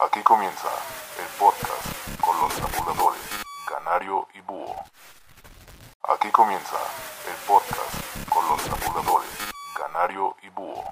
Aquí comienza el podcast con los tabuladores, Canario y Búho. Aquí comienza el podcast con los tabuladores, Canario y búho.